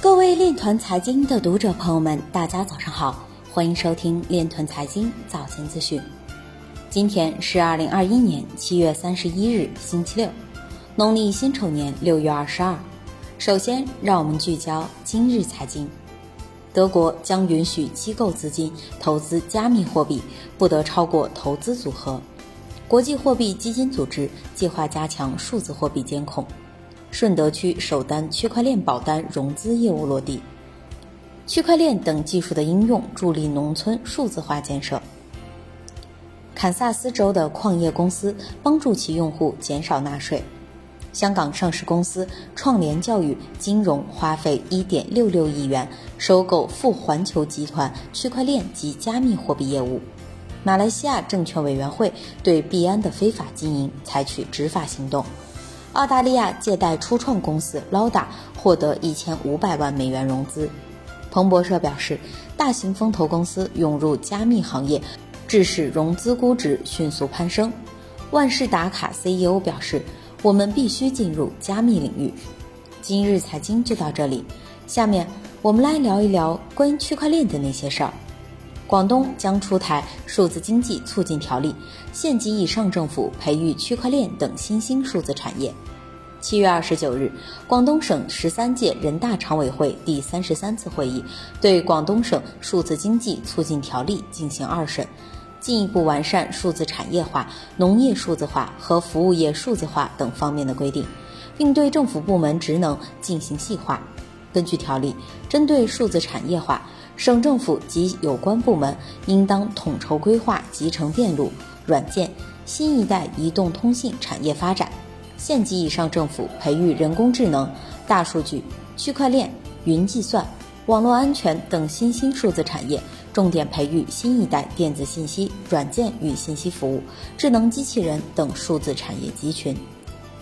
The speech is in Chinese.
各位链团财经的读者朋友们，大家早上好，欢迎收听链团财经早间资讯。今天是二零二一年七月三十一日，星期六，农历辛丑年六月二十二。首先，让我们聚焦今日财经。德国将允许机构资金投资加密货币，不得超过投资组合。国际货币基金组织计划加强数字货币监控。顺德区首单区块链保单融资业务落地，区块链等技术的应用助力农村数字化建设。堪萨斯州的矿业公司帮助其用户减少纳税。香港上市公司创联教育金融花费1.66亿元收购富环球集团区块链及加密货币业务。马来西亚证券委员会对币安的非法经营采取执法行动。澳大利亚借贷初创公司 Lauda 获得一千五百万美元融资。彭博社表示，大型风投公司涌入加密行业，致使融资估值迅速攀升。万事达卡 CEO 表示：“我们必须进入加密领域。”今日财经就到这里，下面我们来聊一聊关于区块链的那些事儿。广东将出台数字经济促进条例，县级以上政府培育区块链等新兴数字产业。七月二十九日，广东省十三届人大常委会第三十三次会议对广东省数字经济促进条例进行二审，进一步完善数字产业化、农业数字化和服务业数字化等方面的规定，并对政府部门职能进行细化。根据条例，针对数字产业化，省政府及有关部门应当统筹规划集成电路、软件、新一代移动通信产业发展；县级以上政府培育人工智能、大数据、区块链、云计算、网络安全等新兴数字产业，重点培育新一代电子信息、软件与信息服务、智能机器人等数字产业集群。